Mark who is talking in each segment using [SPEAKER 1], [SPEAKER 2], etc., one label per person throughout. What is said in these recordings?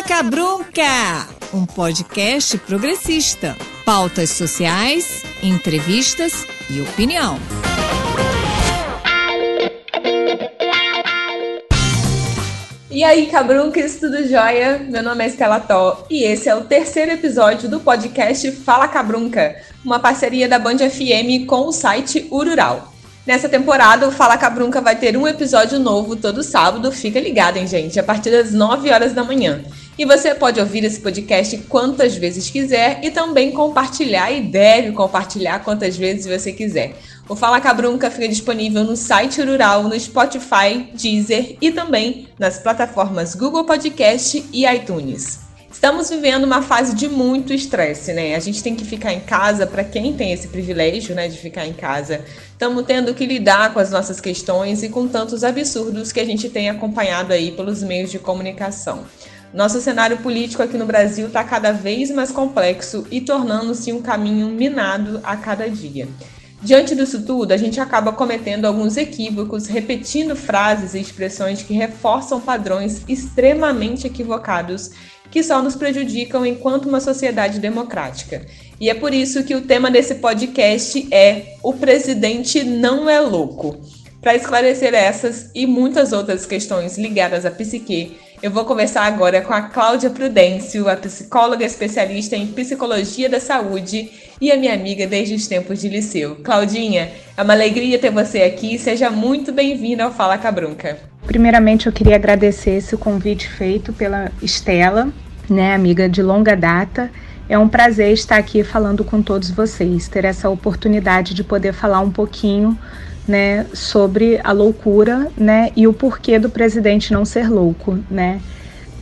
[SPEAKER 1] Fala Cabrunca, um podcast progressista. Pautas sociais, entrevistas e opinião.
[SPEAKER 2] E aí, Cabruncas, tudo jóia? Meu nome é Estela Tó e esse é o terceiro episódio do podcast Fala Cabrunca, uma parceria da Band FM com o site Urural. Nessa temporada, o Fala Cabrunca vai ter um episódio novo todo sábado. Fica ligado, hein, gente? A partir das 9 horas da manhã. E você pode ouvir esse podcast quantas vezes quiser e também compartilhar, e deve compartilhar quantas vezes você quiser. O Fala Cabrunca fica disponível no site Rural, no Spotify, Deezer e também nas plataformas Google Podcast e iTunes. Estamos vivendo uma fase de muito estresse, né? A gente tem que ficar em casa, para quem tem esse privilégio, né, de ficar em casa. Estamos tendo que lidar com as nossas questões e com tantos absurdos que a gente tem acompanhado aí pelos meios de comunicação. Nosso cenário político aqui no Brasil está cada vez mais complexo e tornando-se um caminho minado a cada dia. Diante disso tudo, a gente acaba cometendo alguns equívocos, repetindo frases e expressões que reforçam padrões extremamente equivocados que só nos prejudicam enquanto uma sociedade democrática. E é por isso que o tema desse podcast é O Presidente Não é Louco. Para esclarecer essas e muitas outras questões ligadas à psique, eu vou conversar agora com a Cláudia Prudêncio, a psicóloga especialista em psicologia da saúde e a minha amiga desde os tempos de liceu. Claudinha, é uma alegria ter você aqui. Seja muito bem-vinda ao Fala Cabrunca.
[SPEAKER 3] Primeiramente, eu queria agradecer esse convite feito pela Estela, né, amiga de longa data. É um prazer estar aqui falando com todos vocês, ter essa oportunidade de poder falar um pouquinho, né, sobre a loucura, né, e o porquê do presidente não ser louco, né?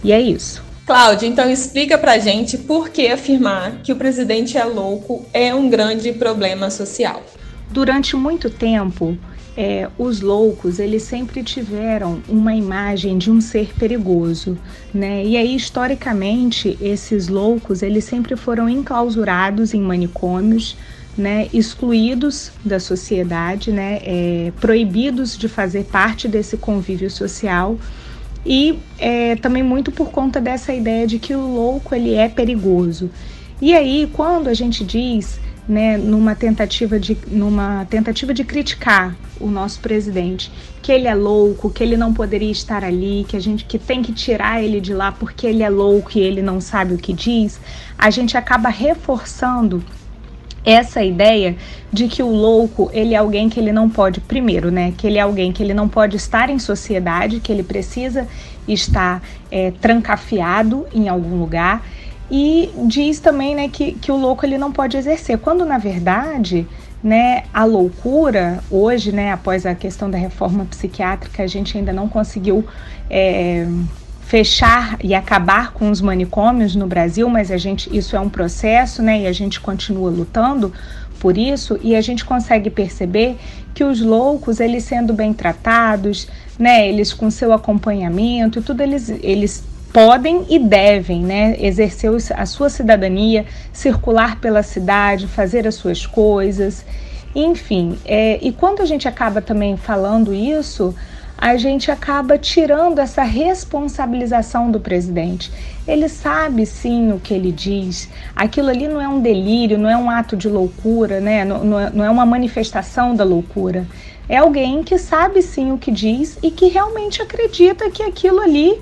[SPEAKER 3] E é isso.
[SPEAKER 2] Cláudia, então explica pra gente por que afirmar que o presidente é louco é um grande problema social.
[SPEAKER 3] Durante muito tempo, é, os loucos eles sempre tiveram uma imagem de um ser perigoso, né? E aí historicamente esses loucos eles sempre foram enclausurados em manicômios, né? Excluídos da sociedade, né? É, proibidos de fazer parte desse convívio social e é, também muito por conta dessa ideia de que o louco ele é perigoso. E aí quando a gente diz né, numa tentativa de numa tentativa de criticar o nosso presidente, que ele é louco, que ele não poderia estar ali, que a gente que tem que tirar ele de lá porque ele é louco e ele não sabe o que diz, a gente acaba reforçando essa ideia de que o louco ele é alguém que ele não pode primeiro né que ele é alguém que ele não pode estar em sociedade que ele precisa estar é, trancafiado em algum lugar. E diz também né, que, que o louco ele não pode exercer, quando na verdade né, a loucura, hoje, né, após a questão da reforma psiquiátrica, a gente ainda não conseguiu é, fechar e acabar com os manicômios no Brasil, mas a gente, isso é um processo, né, e a gente continua lutando por isso, e a gente consegue perceber que os loucos, eles sendo bem tratados, né, eles com seu acompanhamento tudo, eles, eles podem e devem né, exercer a sua cidadania, circular pela cidade, fazer as suas coisas, enfim. É, e quando a gente acaba também falando isso, a gente acaba tirando essa responsabilização do presidente. Ele sabe sim o que ele diz, aquilo ali não é um delírio, não é um ato de loucura, né? não, é, não é uma manifestação da loucura. É alguém que sabe sim o que diz e que realmente acredita que aquilo ali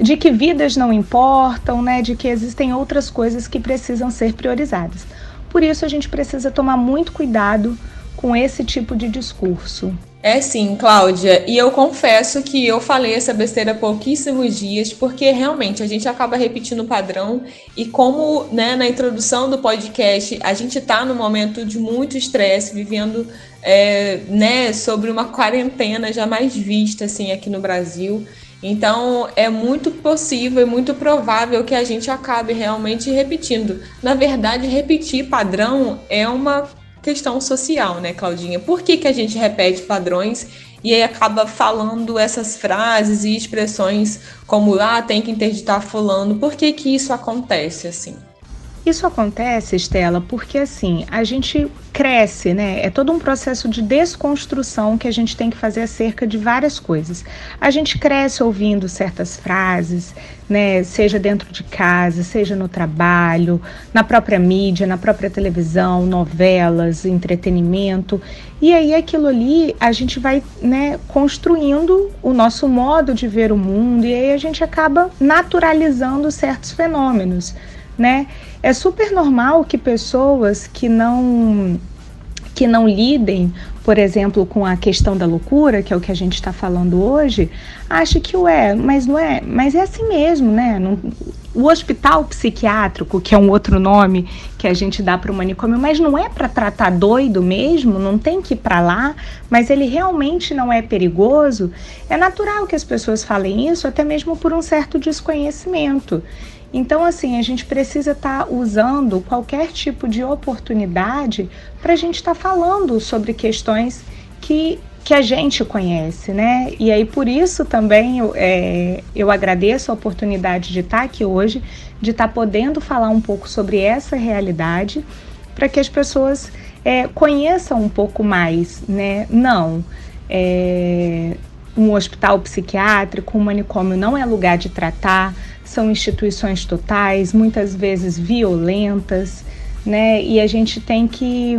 [SPEAKER 3] de que vidas não importam, né, de que existem outras coisas que precisam ser priorizadas. Por isso a gente precisa tomar muito cuidado com esse tipo de discurso.
[SPEAKER 2] É sim, Cláudia. E eu confesso que eu falei essa besteira há pouquíssimos dias, porque realmente a gente acaba repetindo o padrão. E como né, na introdução do podcast, a gente está num momento de muito estresse, vivendo é, né, sobre uma quarentena jamais vista assim, aqui no Brasil. Então, é muito possível e muito provável que a gente acabe realmente repetindo. Na verdade, repetir padrão é uma questão social, né, Claudinha? Por que, que a gente repete padrões e aí acaba falando essas frases e expressões como ah, tem que interditar fulano? Por que, que isso acontece assim?
[SPEAKER 3] Isso acontece, Estela, porque assim, a gente cresce, né? É todo um processo de desconstrução que a gente tem que fazer acerca de várias coisas. A gente cresce ouvindo certas frases, né? Seja dentro de casa, seja no trabalho, na própria mídia, na própria televisão, novelas, entretenimento. E aí aquilo ali a gente vai, né, construindo o nosso modo de ver o mundo e aí a gente acaba naturalizando certos fenômenos, né? É super normal que pessoas que não que não lidem, por exemplo, com a questão da loucura, que é o que a gente está falando hoje, ache que ué, mas não é, mas é assim mesmo, né? Não, o hospital psiquiátrico, que é um outro nome que a gente dá para o manicômio, mas não é para tratar doido mesmo, não tem que ir para lá, mas ele realmente não é perigoso. É natural que as pessoas falem isso, até mesmo por um certo desconhecimento. Então, assim, a gente precisa estar tá usando qualquer tipo de oportunidade para a gente estar tá falando sobre questões que, que a gente conhece, né? E aí, por isso também eu, é, eu agradeço a oportunidade de estar tá aqui hoje, de estar tá podendo falar um pouco sobre essa realidade, para que as pessoas é, conheçam um pouco mais, né? Não. É, um hospital psiquiátrico, um manicômio não é lugar de tratar, são instituições totais, muitas vezes violentas, né? E a gente tem que,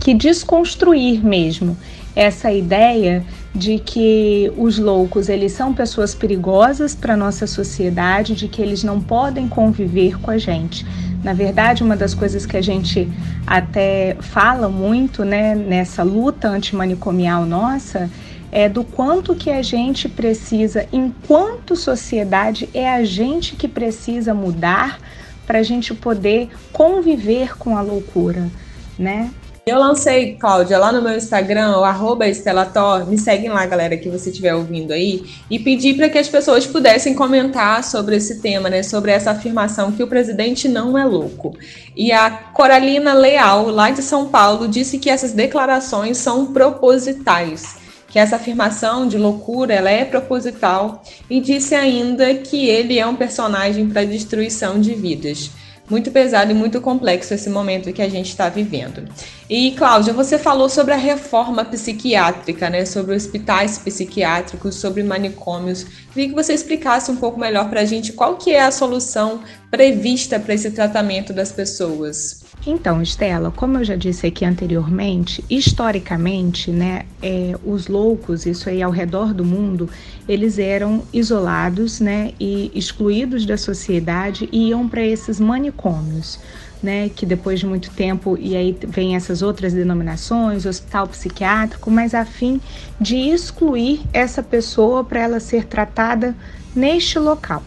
[SPEAKER 3] que desconstruir mesmo essa ideia de que os loucos eles são pessoas perigosas para nossa sociedade, de que eles não podem conviver com a gente. Na verdade, uma das coisas que a gente até fala muito, né, nessa luta antimanicomial nossa, é do quanto que a gente precisa, enquanto sociedade, é a gente que precisa mudar para a gente poder conviver com a loucura, né?
[SPEAKER 2] Eu lancei, Cláudia, lá no meu Instagram, o arroba Estelator, me seguem lá, galera, que você estiver ouvindo aí, e pedi para que as pessoas pudessem comentar sobre esse tema, né, sobre essa afirmação que o presidente não é louco. E a Coralina Leal, lá de São Paulo, disse que essas declarações são propositais que essa afirmação de loucura ela é proposital e disse ainda que ele é um personagem para destruição de vidas. Muito pesado e muito complexo esse momento que a gente está vivendo. E, Cláudia, você falou sobre a reforma psiquiátrica, né? Sobre hospitais psiquiátricos, sobre manicômios. Queria que você explicasse um pouco melhor para a gente qual que é a solução prevista para esse tratamento das pessoas.
[SPEAKER 3] Então, Estela, como eu já disse aqui anteriormente, historicamente, né, é, os loucos, isso aí ao redor do mundo, eles eram isolados, né, e excluídos da sociedade e iam para esses manicômios. Né, que depois de muito tempo, e aí vem essas outras denominações, hospital psiquiátrico, mas a fim de excluir essa pessoa para ela ser tratada neste local.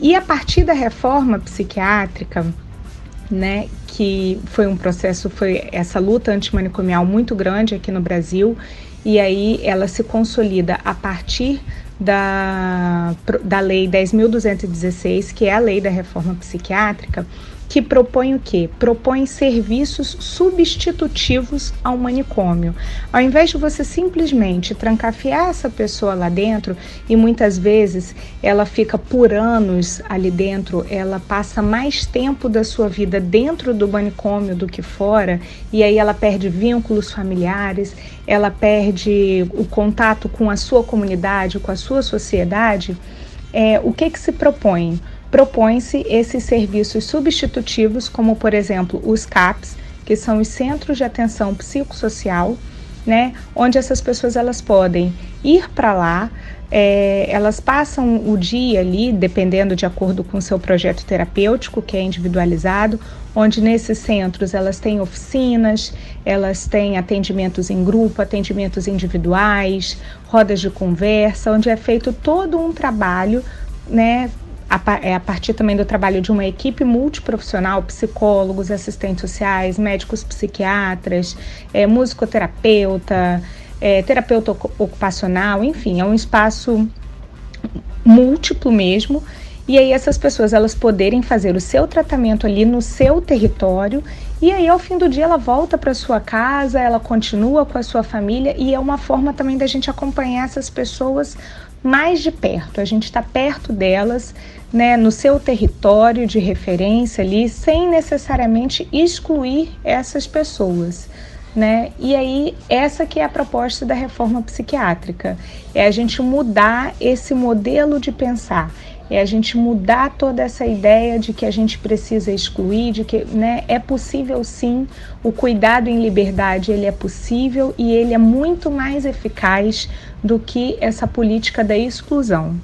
[SPEAKER 3] E a partir da reforma psiquiátrica, né, que foi um processo, foi essa luta antimanicomial muito grande aqui no Brasil, e aí ela se consolida a partir da, da Lei 10.216, que é a lei da reforma psiquiátrica, que propõe o quê? Propõe serviços substitutivos ao manicômio. Ao invés de você simplesmente trancafiar essa pessoa lá dentro, e muitas vezes ela fica por anos ali dentro, ela passa mais tempo da sua vida dentro do manicômio do que fora, e aí ela perde vínculos familiares, ela perde o contato com a sua comunidade, com a sua sociedade. É, o que, que se propõe? Propõe-se esses serviços substitutivos, como por exemplo os CAPs, que são os Centros de Atenção Psicossocial, né, onde essas pessoas elas podem ir para lá, é, elas passam o dia ali, dependendo de acordo com o seu projeto terapêutico, que é individualizado, onde nesses centros elas têm oficinas, elas têm atendimentos em grupo, atendimentos individuais, rodas de conversa, onde é feito todo um trabalho né, é a partir também do trabalho de uma equipe multiprofissional, psicólogos, assistentes sociais, médicos psiquiatras, é, musicoterapeuta, é, terapeuta ocupacional, enfim, é um espaço múltiplo mesmo E aí essas pessoas elas poderem fazer o seu tratamento ali no seu território e aí ao fim do dia ela volta para sua casa, ela continua com a sua família e é uma forma também da gente acompanhar essas pessoas mais de perto. A gente está perto delas, né, no seu território de referência ali, sem necessariamente excluir essas pessoas. Né? E aí essa que é a proposta da reforma psiquiátrica, é a gente mudar esse modelo de pensar, é a gente mudar toda essa ideia de que a gente precisa excluir, de que né, é possível sim, o cuidado em liberdade ele é possível e ele é muito mais eficaz do que essa política da exclusão.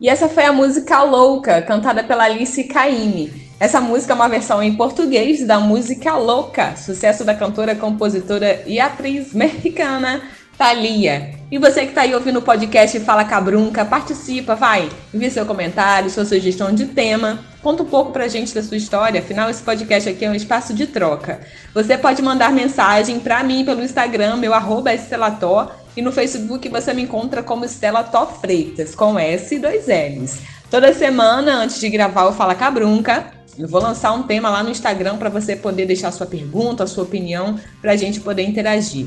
[SPEAKER 4] E
[SPEAKER 2] essa foi a música Louca, cantada pela Alice Caymmi. Essa música é uma versão em português da música Louca, sucesso da cantora, compositora e atriz mexicana Thalia. E você que está aí ouvindo o podcast Fala Cabrunca, participa, vai, envie seu comentário, sua sugestão de tema, conta um pouco pra gente da sua história, afinal esse podcast aqui é um espaço de troca. Você pode mandar mensagem pra mim pelo Instagram, meu arroba é e no Facebook você me encontra como Estela Tó Freitas, com S e dois L's. Toda semana, antes de gravar o Fala Cabrunca, eu vou lançar um tema lá no Instagram para você poder deixar sua pergunta, sua opinião, para a gente poder interagir.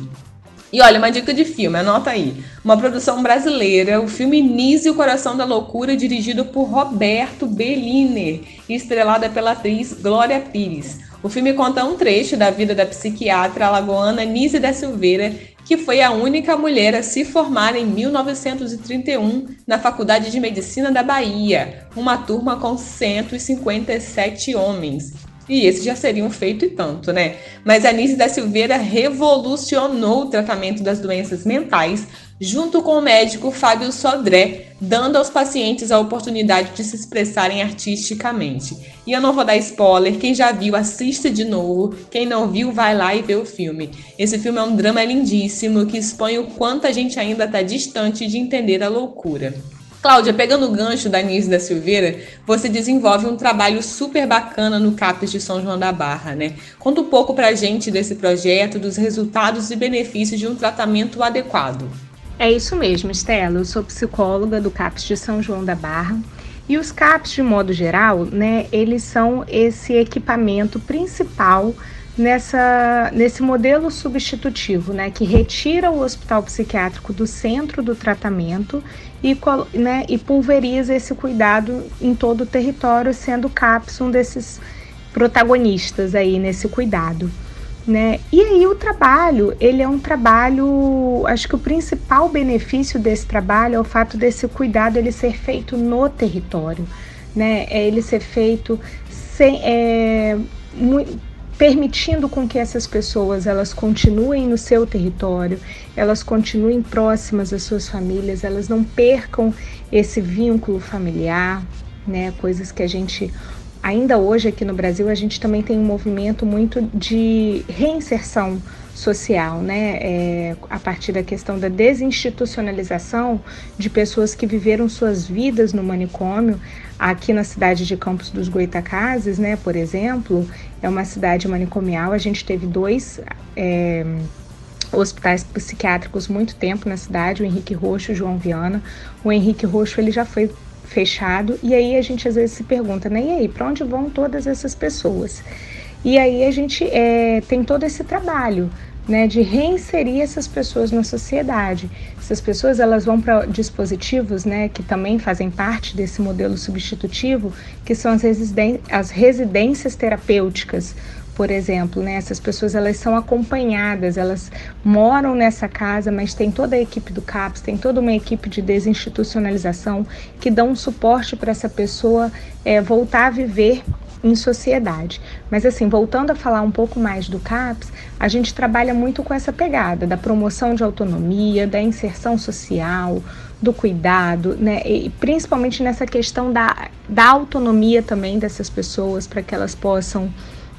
[SPEAKER 2] E olha, uma dica de filme, anota aí. Uma produção brasileira, o filme Nise o Coração da Loucura, dirigido por Roberto Belliner e estrelada pela atriz Glória Pires. O filme conta um trecho da vida da psiquiatra alagoana Nise da Silveira, que foi a única mulher a se formar em 1931 na Faculdade de Medicina da Bahia, uma turma com 157 homens. E esse já seria um feito e tanto, né? Mas a Nise da Silveira revolucionou o tratamento das doenças mentais junto com o médico Fábio Sodré, dando aos pacientes a oportunidade de se expressarem artisticamente. E eu não vou dar spoiler, quem já viu, assista de novo, quem não viu, vai lá e vê o filme. Esse filme é um drama lindíssimo que expõe o quanto a gente ainda está distante de entender a loucura. Cláudia, pegando o gancho da Nise da Silveira, você desenvolve um trabalho super bacana no CAPES de São João da Barra, né? Conta um pouco pra gente desse projeto, dos resultados e benefícios de um tratamento adequado.
[SPEAKER 3] É isso mesmo, Estela. Eu sou psicóloga do CAPS de São João da Barra. E os CAPs, de modo geral, né, eles são esse equipamento principal nessa, nesse modelo substitutivo, né, que retira o hospital psiquiátrico do centro do tratamento e, né, e pulveriza esse cuidado em todo o território, sendo o CAPS um desses protagonistas aí nesse cuidado. Né? E aí o trabalho, ele é um trabalho, acho que o principal benefício desse trabalho é o fato desse cuidado ele ser feito no território, né? É ele ser feito sem, é, muito, permitindo com que essas pessoas elas continuem no seu território, elas continuem próximas às suas famílias, elas não percam esse vínculo familiar, né? Coisas que a gente ainda hoje aqui no Brasil a gente também tem um movimento muito de reinserção social, né? É, a partir da questão da desinstitucionalização de pessoas que viveram suas vidas no manicômio. Aqui na cidade de Campos dos Goitacazes, né, por exemplo, é uma cidade manicomial. A gente teve dois é, hospitais psiquiátricos muito tempo na cidade, o Henrique Roxo e o João Viana. O Henrique Roxo ele já foi fechado e aí a gente às vezes se pergunta, né? E aí, para onde vão todas essas pessoas? E aí a gente é, tem todo esse trabalho né, de reinserir essas pessoas na sociedade. Essas pessoas elas vão para dispositivos né, que também fazem parte desse modelo substitutivo, que são as, as residências terapêuticas, por exemplo, né? Essas pessoas elas são acompanhadas, elas moram nessa casa, mas tem toda a equipe do CAPS, tem toda uma equipe de desinstitucionalização que dão um suporte para essa pessoa é, voltar a viver em sociedade. Mas assim, voltando a falar um pouco mais do CAPS, a gente trabalha muito com essa pegada da promoção de autonomia, da inserção social, do cuidado, né? E principalmente nessa questão da, da autonomia também dessas pessoas para que elas possam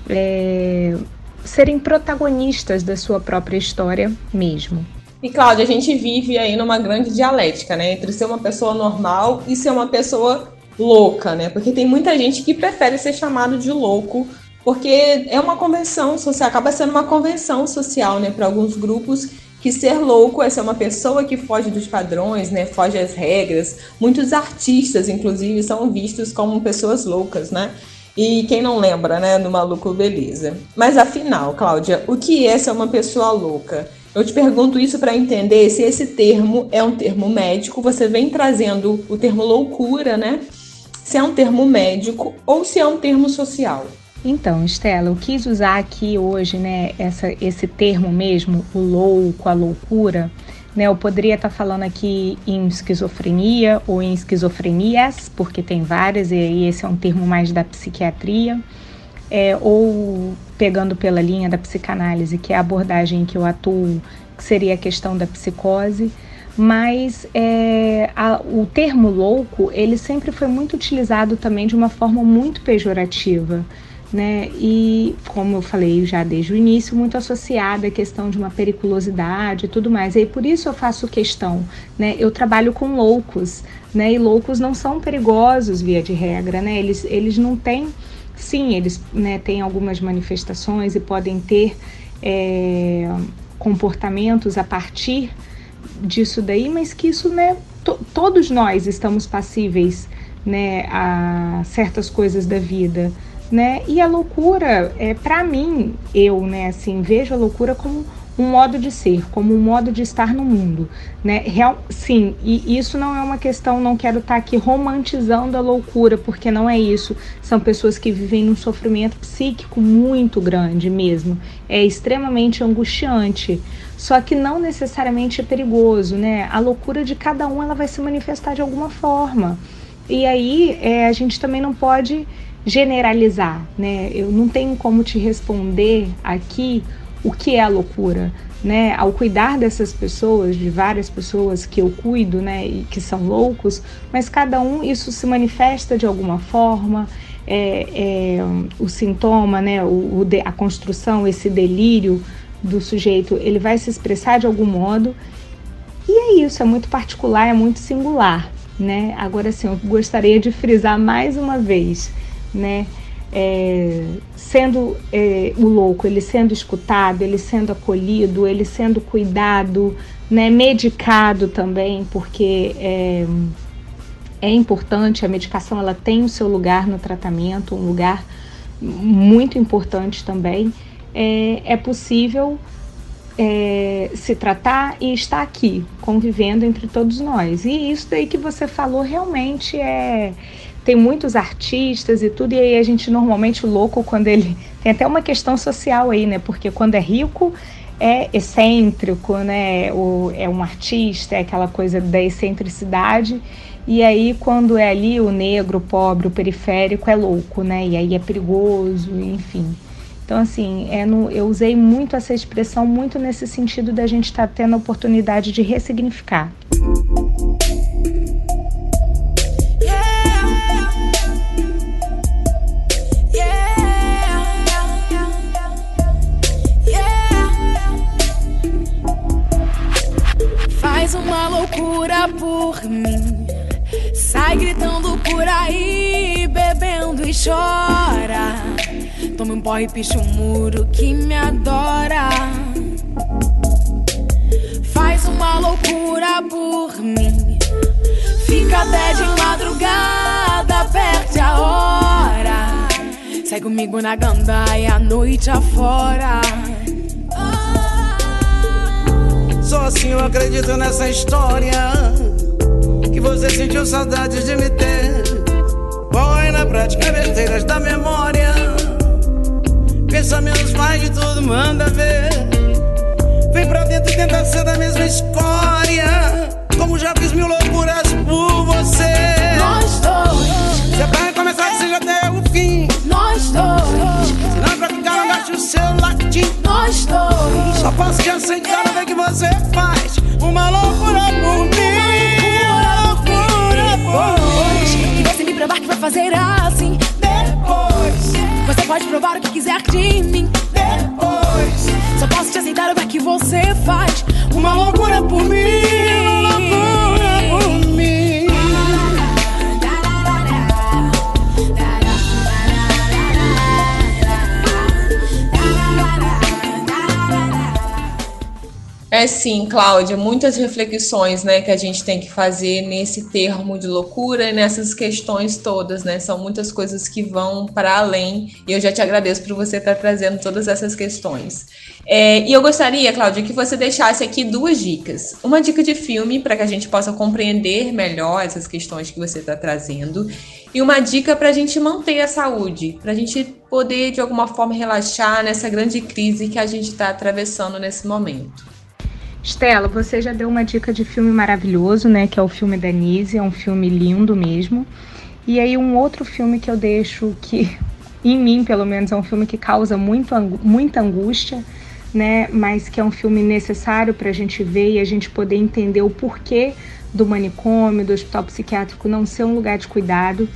[SPEAKER 3] é, serem protagonistas da sua própria história mesmo.
[SPEAKER 2] E Cláudia, a gente vive aí numa grande dialética, né? Entre ser uma pessoa normal e ser uma pessoa louca, né? Porque tem muita gente que prefere ser chamado de louco, porque é uma convenção social, acaba sendo uma convenção social, né, para alguns grupos que ser louco é ser uma pessoa que foge dos padrões, né, foge às regras. Muitos artistas, inclusive, são vistos como pessoas loucas, né? E quem não lembra, né, do Maluco Beleza. Mas afinal, Cláudia, o que é ser uma pessoa louca? Eu te pergunto isso para entender se esse termo é um termo médico, você vem trazendo o termo loucura, né? se é um termo médico ou se é um termo social.
[SPEAKER 3] Então, Estela, eu quis usar aqui hoje, né, essa, esse termo mesmo, o louco, a loucura, né? Eu poderia estar falando aqui em esquizofrenia ou em esquizofrenias, porque tem várias, e aí esse é um termo mais da psiquiatria, é, ou pegando pela linha da psicanálise, que é a abordagem em que eu atuo, que seria a questão da psicose mas é, a, o termo louco ele sempre foi muito utilizado também de uma forma muito pejorativa. Né? E como eu falei já desde o início, muito associada à questão de uma periculosidade e tudo mais. E por isso eu faço questão, né? Eu trabalho com loucos, né? E loucos não são perigosos via de regra, né? Eles, eles não têm, sim, eles né, têm algumas manifestações e podem ter é, comportamentos a partir disso daí, mas que isso, né, to todos nós estamos passíveis, né, a certas coisas da vida, né? E a loucura, é para mim, eu, né, assim, vejo a loucura como um modo de ser, como um modo de estar no mundo, né? Real, sim, e isso não é uma questão, não quero estar tá aqui romantizando a loucura, porque não é isso. São pessoas que vivem num sofrimento psíquico muito grande mesmo. É extremamente angustiante. Só que não necessariamente é perigoso, né? A loucura de cada um ela vai se manifestar de alguma forma. E aí é, a gente também não pode generalizar, né? Eu não tenho como te responder aqui o que é loucura, né? Ao cuidar dessas pessoas, de várias pessoas que eu cuido, né, e que são loucos, mas cada um isso se manifesta de alguma forma. É, é, o sintoma, né, o, o a construção, esse delírio do sujeito, ele vai se expressar de algum modo. E é isso, é muito particular, é muito singular, né? Agora sim, eu gostaria de frisar mais uma vez, né? é, sendo é, o louco, ele sendo escutado, ele sendo acolhido, ele sendo cuidado, né, medicado também, porque é, é importante, a medicação ela tem o seu lugar no tratamento, um lugar muito importante também. É, é possível é, se tratar e estar aqui, convivendo entre todos nós. E isso daí que você falou realmente é tem muitos artistas e tudo, e aí a gente normalmente o louco quando ele. Tem até uma questão social aí, né? Porque quando é rico é excêntrico, né? O, é um artista, é aquela coisa da excentricidade. E aí, quando é ali o negro, o pobre, o periférico, é louco, né? E aí é perigoso, enfim. Então, assim, é no, eu usei muito essa expressão, muito nesse sentido da gente estar tá tendo a oportunidade de ressignificar.
[SPEAKER 5] Sai gritando por aí, bebendo e chora. Toma um porre, picha um muro que me adora. Faz uma loucura por mim. Fica até de madrugada, perde a hora. Sai comigo na gandaia, noite afora.
[SPEAKER 6] Só assim eu acredito nessa história. Que você sentiu saudade de me ter. Põe na prática besteiras da memória. Pensamentos mais de tudo, manda ver. Vem pra dentro e tenta ser da mesma escória. Como já fiz mil loucuras por você.
[SPEAKER 5] Nós dois.
[SPEAKER 6] Se é pra começar, que seja até o fim.
[SPEAKER 5] Nós dois.
[SPEAKER 6] Se não é pra ficar, não gaste o seu latim.
[SPEAKER 5] Nós dois.
[SPEAKER 6] Só posso te aceitar ver que você faz uma loucura por mim.
[SPEAKER 5] Que vai fazer assim.
[SPEAKER 6] Depois,
[SPEAKER 5] Você pode provar o que quiser de mim.
[SPEAKER 6] depois,
[SPEAKER 5] Só posso te aceitar ver que você faz uma loucura por mim.
[SPEAKER 2] É sim, Cláudia, muitas reflexões, né, que a gente tem que fazer nesse termo de loucura e nessas questões todas, né? São muitas coisas que vão para além e eu já te agradeço por você estar trazendo todas essas questões. É, e eu gostaria, Cláudia, que você deixasse aqui duas dicas. Uma dica de filme para que a gente possa compreender melhor essas questões que você está trazendo e uma dica para a gente manter a saúde, para a gente poder de alguma forma relaxar nessa grande crise que a gente está atravessando nesse momento.
[SPEAKER 3] Estela, você já deu uma dica de filme maravilhoso, né? Que é o filme da Nise, é um filme lindo mesmo. E aí um outro filme que eu deixo que, em mim pelo menos, é um filme que causa muito, muita angústia, né? Mas que é um filme necessário para a gente ver e a gente poder entender o porquê do manicômio, do hospital psiquiátrico não ser um lugar de cuidado.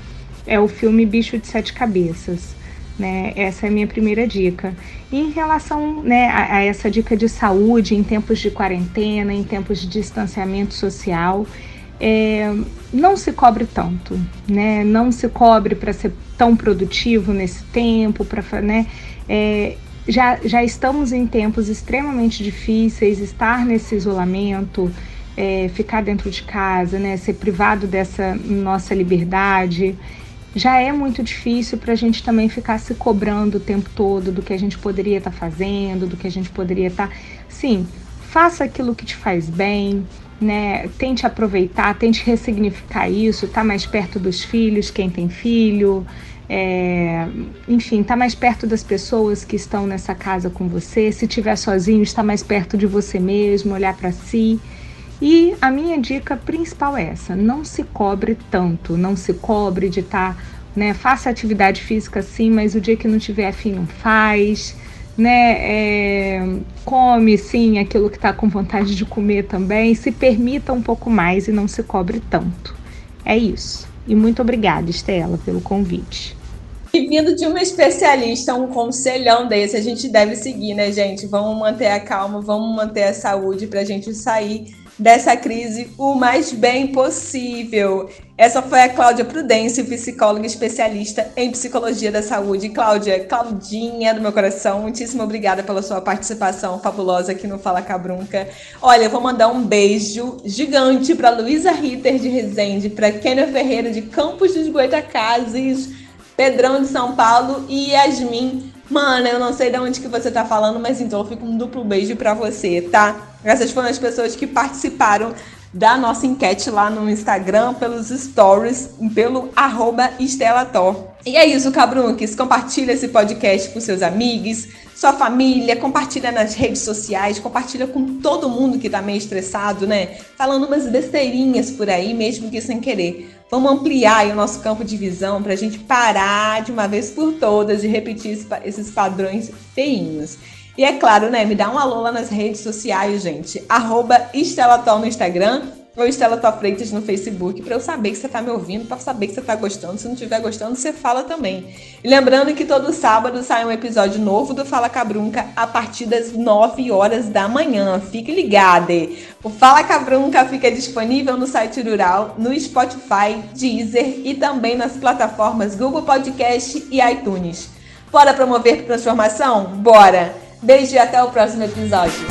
[SPEAKER 3] É o filme Bicho de Sete Cabeças. Né? Essa é a minha primeira dica. E em relação né, a, a essa dica de saúde em tempos de quarentena, em tempos de distanciamento social, é, não se cobre tanto, né? Não se cobre para ser tão produtivo nesse tempo, para né? É, já, já estamos em tempos extremamente difíceis, estar nesse isolamento, é, ficar dentro de casa, né? Ser privado dessa nossa liberdade já é muito difícil para a gente também ficar se cobrando o tempo todo do que a gente poderia estar fazendo, do que a gente poderia estar. Sim, faça aquilo que te faz bem, né? Tente aproveitar, tente ressignificar isso, tá mais perto dos filhos, quem tem filho, é, enfim, tá mais perto das pessoas que estão nessa casa com você. Se tiver sozinho, está mais perto de você mesmo, olhar para si. E a minha dica principal é essa: não se cobre tanto, não se cobre de estar, tá, né? Faça atividade física sim, mas o dia que não tiver afim não faz, né? É, come sim aquilo que está com vontade de comer também. Se permita um pouco mais e não se cobre tanto. É isso. E muito obrigada, Estela, pelo convite.
[SPEAKER 2] E vindo de uma especialista, um conselhão desse, a gente deve seguir, né, gente? Vamos manter a calma, vamos manter a saúde para a gente sair dessa crise o mais bem possível. Essa foi a Cláudia Prudêncio, psicóloga especialista em psicologia da saúde. Cláudia, Claudinha do meu coração, muitíssimo obrigada pela sua participação fabulosa aqui no Fala Cabrunca. Olha, eu vou mandar um beijo gigante para Luísa Ritter de Resende, para Kênia Ferreira de Campos dos Goitacazes, Pedrão de São Paulo e Yasmin. Mana, eu não sei de onde que você tá falando, mas então fica um duplo beijo para você, tá? Essas foram as pessoas que participaram da nossa enquete lá no Instagram, pelos stories, pelo arroba Estelator. E é isso, Cabrunques. Compartilha esse podcast com seus amigos, sua família, compartilha nas redes sociais, compartilha com todo mundo que tá meio estressado, né? Falando umas besteirinhas por aí, mesmo que sem querer. Vamos ampliar o nosso campo de visão para a gente parar de uma vez por todas de repetir esses padrões feinhos. E é claro, né? Me dá um alô lá nas redes sociais, gente. Arroba Estelatol no Instagram, ou Estela Tó Freitas no Facebook, para eu saber que você está me ouvindo, para saber que você está gostando. Se não estiver gostando, você fala também. E lembrando que todo sábado sai um episódio novo do Fala Cabrunca a partir das 9 horas da manhã. Fique ligado! O Fala Cabrunca fica disponível no site Rural, no Spotify, Deezer e também nas plataformas Google Podcast e iTunes. Bora promover transformação? Bora! Beijo e até o próximo episódio.